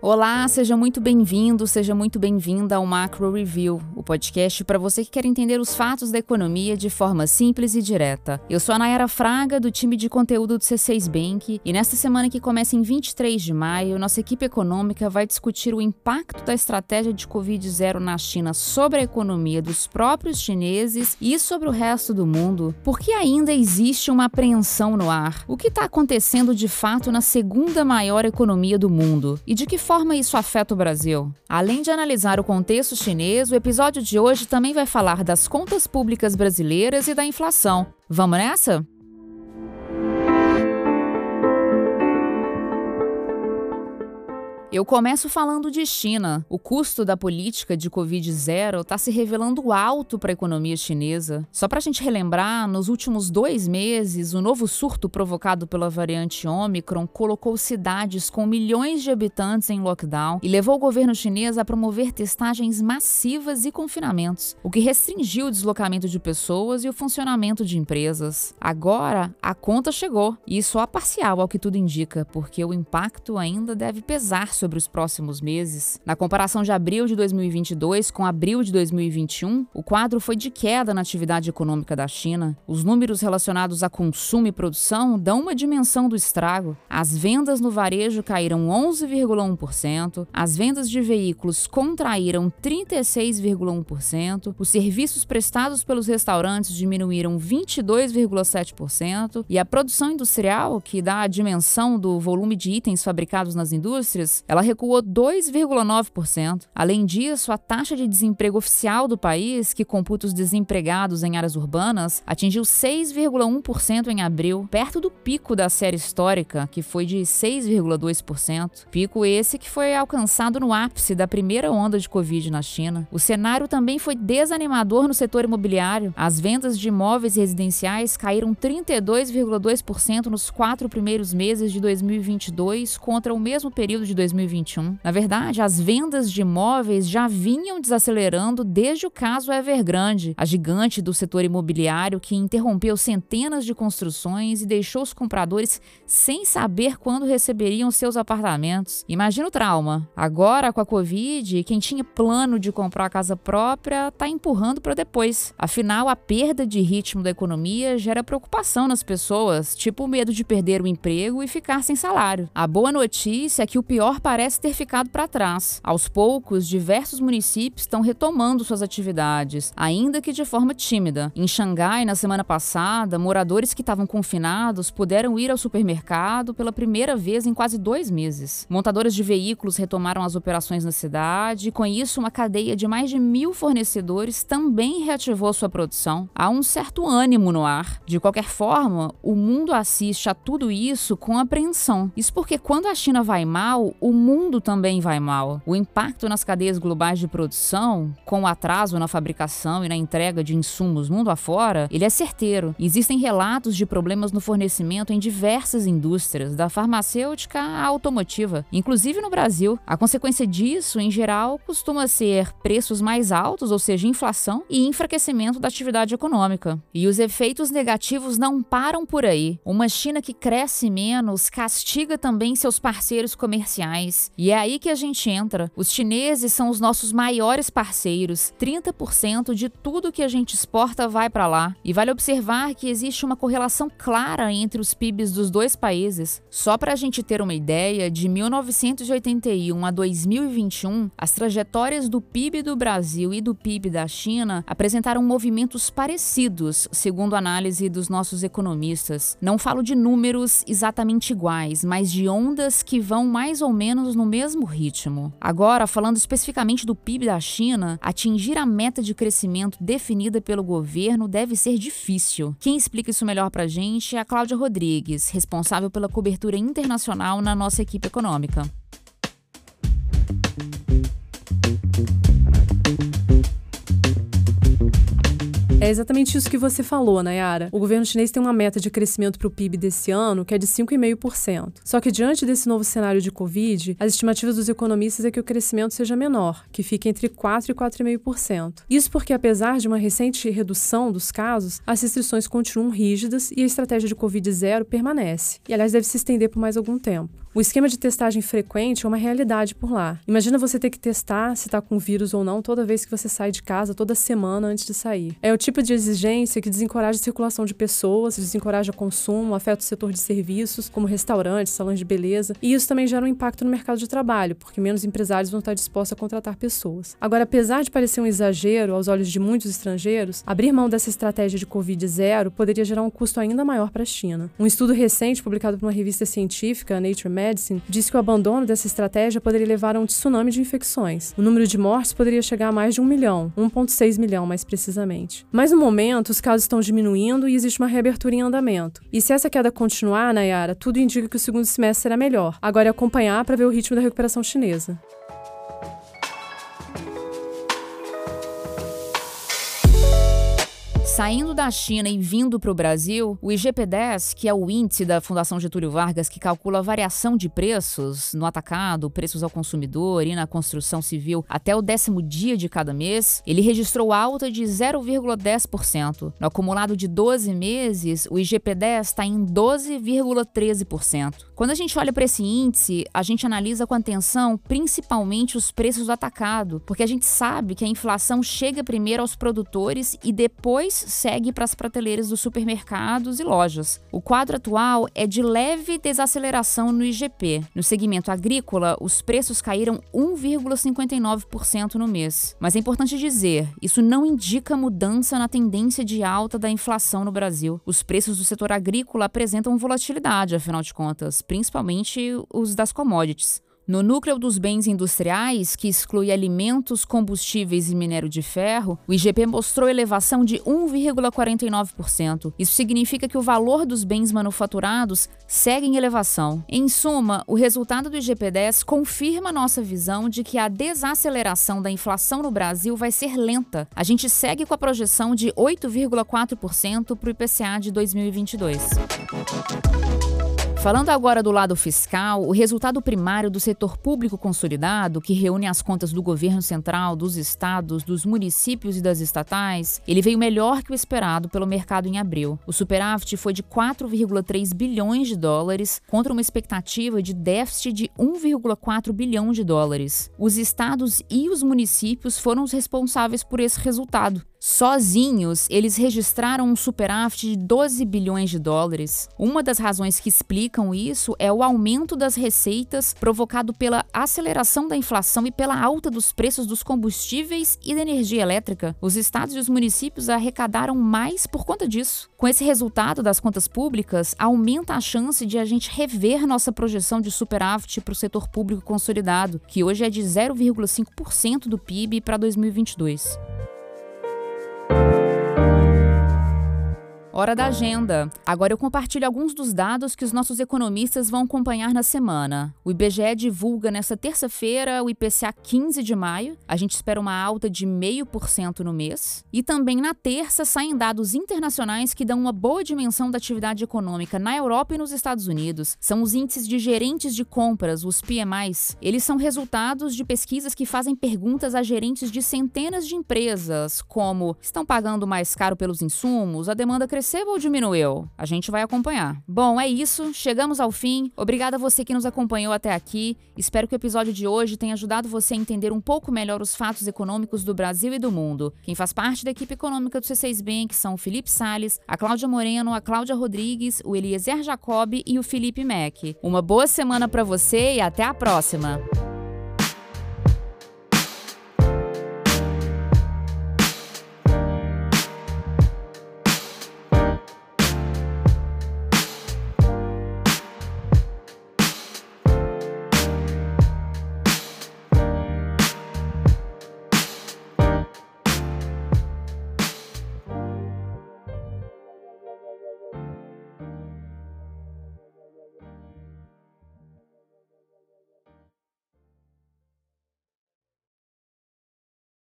Olá, seja muito bem-vindo, seja muito bem-vinda ao Macro Review, o podcast para você que quer entender os fatos da economia de forma simples e direta. Eu sou a Nayara Fraga, do time de conteúdo do C6 Bank, e nesta semana que começa em 23 de maio, nossa equipe econômica vai discutir o impacto da estratégia de Covid-0 na China sobre a economia dos próprios chineses e sobre o resto do mundo. Por que ainda existe uma apreensão no ar? O que está acontecendo de fato na segunda maior economia do mundo? E de que forma isso afeta o Brasil? Além de analisar o contexto chinês, o episódio de hoje também vai falar das contas públicas brasileiras e da inflação. Vamos nessa? Eu começo falando de China. O custo da política de Covid-0 está se revelando alto para a economia chinesa. Só para a gente relembrar, nos últimos dois meses, o novo surto provocado pela variante Omicron colocou cidades com milhões de habitantes em lockdown e levou o governo chinês a promover testagens massivas e confinamentos, o que restringiu o deslocamento de pessoas e o funcionamento de empresas. Agora, a conta chegou, e só parcial ao que tudo indica, porque o impacto ainda deve pesar sobre os próximos meses. Na comparação de abril de 2022 com abril de 2021, o quadro foi de queda na atividade econômica da China. Os números relacionados a consumo e produção dão uma dimensão do estrago. As vendas no varejo caíram 11,1%, as vendas de veículos contraíram 36,1%, os serviços prestados pelos restaurantes diminuíram 22,7% e a produção industrial, que dá a dimensão do volume de itens fabricados nas indústrias, ela recuou 2,9%. Além disso, a taxa de desemprego oficial do país, que computa os desempregados em áreas urbanas, atingiu 6,1% em abril, perto do pico da série histórica, que foi de 6,2%. Pico esse que foi alcançado no ápice da primeira onda de Covid na China. O cenário também foi desanimador no setor imobiliário. As vendas de imóveis residenciais caíram 32,2% nos quatro primeiros meses de 2022 contra o mesmo período de 2020. 2021. Na verdade, as vendas de imóveis já vinham desacelerando desde o caso Evergrande, a gigante do setor imobiliário que interrompeu centenas de construções e deixou os compradores sem saber quando receberiam seus apartamentos. Imagina o trauma. Agora, com a Covid, quem tinha plano de comprar a casa própria está empurrando para depois. Afinal, a perda de ritmo da economia gera preocupação nas pessoas, tipo o medo de perder o emprego e ficar sem salário. A boa notícia é que o pior parece ter ficado para trás. Aos poucos, diversos municípios estão retomando suas atividades, ainda que de forma tímida. Em Xangai, na semana passada, moradores que estavam confinados puderam ir ao supermercado pela primeira vez em quase dois meses. Montadoras de veículos retomaram as operações na cidade e, com isso, uma cadeia de mais de mil fornecedores também reativou sua produção. Há um certo ânimo no ar. De qualquer forma, o mundo assiste a tudo isso com apreensão. Isso porque, quando a China vai mal, o mundo também vai mal. O impacto nas cadeias globais de produção, com o atraso na fabricação e na entrega de insumos mundo afora, ele é certeiro. Existem relatos de problemas no fornecimento em diversas indústrias, da farmacêutica à automotiva, inclusive no Brasil. A consequência disso, em geral, costuma ser preços mais altos, ou seja, inflação, e enfraquecimento da atividade econômica. E os efeitos negativos não param por aí. Uma China que cresce menos castiga também seus parceiros comerciais E é aí que a gente entra. Os chineses são os nossos maiores parceiros. 30% de tudo que a gente exporta vai para lá. E vale observar que existe uma correlação clara entre os PIBs dos dois países. Só para a gente ter uma ideia, de 1981 a 2021, as trajetórias do PIB do Brasil e do PIB da China apresentaram movimentos parecidos, segundo a análise dos nossos economistas. Não falo de números exatamente iguais, mas de ondas que vão mais ou menos menos no mesmo ritmo. Agora, falando especificamente do PIB da China, atingir a meta de crescimento definida pelo governo deve ser difícil. Quem explica isso melhor pra gente é a Cláudia Rodrigues, responsável pela cobertura internacional na nossa equipe econômica. É exatamente isso que você falou, Nayara. O governo chinês tem uma meta de crescimento para o PIB desse ano que é de 5,5%. Só que diante desse novo cenário de Covid, as estimativas dos economistas é que o crescimento seja menor, que fique entre 4% e 4,5%. Isso porque, apesar de uma recente redução dos casos, as restrições continuam rígidas e a estratégia de Covid zero permanece. E, aliás, deve se estender por mais algum tempo. O esquema de testagem frequente é uma realidade por lá. Imagina você ter que testar se está com vírus ou não toda vez que você sai de casa, toda semana antes de sair. É o tipo de exigência que desencoraja a circulação de pessoas, desencoraja consumo, afeta o setor de serviços, como restaurantes, salões de beleza, e isso também gera um impacto no mercado de trabalho, porque menos empresários vão estar dispostos a contratar pessoas. Agora, apesar de parecer um exagero aos olhos de muitos estrangeiros, abrir mão dessa estratégia de Covid zero poderia gerar um custo ainda maior para a China. Um estudo recente publicado por uma revista científica, Nature Medicine, diz que o abandono dessa estratégia poderia levar a um tsunami de infecções. O número de mortes poderia chegar a mais de um milhão, 1,6 milhão mais precisamente. Mas no momento, os casos estão diminuindo e existe uma reabertura em andamento. E se essa queda continuar, Nayara, tudo indica que o segundo semestre será melhor. Agora é acompanhar para ver o ritmo da recuperação chinesa. Saindo da China e vindo para o Brasil, o IGP-10, que é o índice da Fundação Getúlio Vargas que calcula a variação de preços no atacado, preços ao consumidor e na construção civil até o décimo dia de cada mês, ele registrou alta de 0,10%. No acumulado de 12 meses, o IGP-10 está em 12,13%. Quando a gente olha para esse índice, a gente analisa com atenção principalmente os preços do atacado, porque a gente sabe que a inflação chega primeiro aos produtores e depois segue para as prateleiras dos supermercados e lojas. O quadro atual é de leve desaceleração no IGP. No segmento agrícola, os preços caíram 1,59% no mês. Mas é importante dizer, isso não indica mudança na tendência de alta da inflação no Brasil. Os preços do setor agrícola apresentam volatilidade, afinal de contas, principalmente os das commodities. No núcleo dos bens industriais, que exclui alimentos, combustíveis e minério de ferro, o IGP mostrou elevação de 1,49%. Isso significa que o valor dos bens manufaturados segue em elevação. Em suma, o resultado do IGP-10 confirma nossa visão de que a desaceleração da inflação no Brasil vai ser lenta. A gente segue com a projeção de 8,4% para o IPCA de 2022. Falando agora do lado fiscal, o resultado primário do setor público consolidado, que reúne as contas do governo central, dos estados, dos municípios e das estatais, ele veio melhor que o esperado pelo mercado em abril. O superávit foi de 4,3 bilhões de dólares contra uma expectativa de déficit de 1,4 bilhão de dólares. Os estados e os municípios foram os responsáveis por esse resultado. Sozinhos, eles registraram um superávit de 12 bilhões de dólares. Uma das razões que explicam isso é o aumento das receitas provocado pela aceleração da inflação e pela alta dos preços dos combustíveis e da energia elétrica. Os estados e os municípios arrecadaram mais por conta disso. Com esse resultado das contas públicas, aumenta a chance de a gente rever nossa projeção de superávit para o setor público consolidado, que hoje é de 0,5% do PIB para 2022. Hora da agenda. Agora eu compartilho alguns dos dados que os nossos economistas vão acompanhar na semana. O IBGE divulga nesta terça-feira o IPCA 15 de maio. A gente espera uma alta de 0,5% no mês. E também na terça saem dados internacionais que dão uma boa dimensão da atividade econômica na Europa e nos Estados Unidos. São os índices de gerentes de compras, os PMIs. Eles são resultados de pesquisas que fazem perguntas a gerentes de centenas de empresas, como estão pagando mais caro pelos insumos, a demanda cresceu cresceu ou diminuiu? A gente vai acompanhar. Bom, é isso. Chegamos ao fim. Obrigada a você que nos acompanhou até aqui. Espero que o episódio de hoje tenha ajudado você a entender um pouco melhor os fatos econômicos do Brasil e do mundo. Quem faz parte da equipe econômica do C6 Bank são o Felipe Sales, a Cláudia Moreno, a Cláudia Rodrigues, o Eliezer Jacob e o Felipe Mack. Uma boa semana para você e até a próxima.